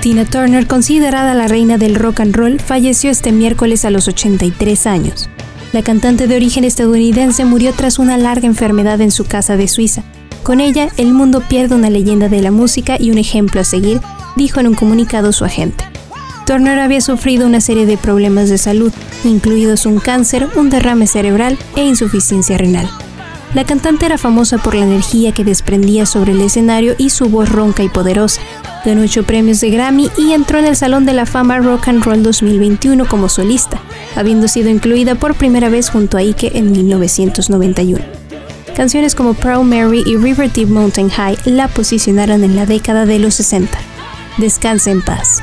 Tina Turner, considerada la reina del rock and roll, falleció este miércoles a los 83 años. La cantante de origen estadounidense murió tras una larga enfermedad en su casa de Suiza. Con ella, el mundo pierde una leyenda de la música y un ejemplo a seguir, dijo en un comunicado su agente. Turner había sufrido una serie de problemas de salud, incluidos un cáncer, un derrame cerebral e insuficiencia renal. La cantante era famosa por la energía que desprendía sobre el escenario y su voz ronca y poderosa. Ganó ocho premios de Grammy y entró en el Salón de la Fama Rock and Roll 2021 como solista, habiendo sido incluida por primera vez junto a Ike en 1991. Canciones como Proud Mary y River Deep Mountain High la posicionaron en la década de los 60. Descansa en paz.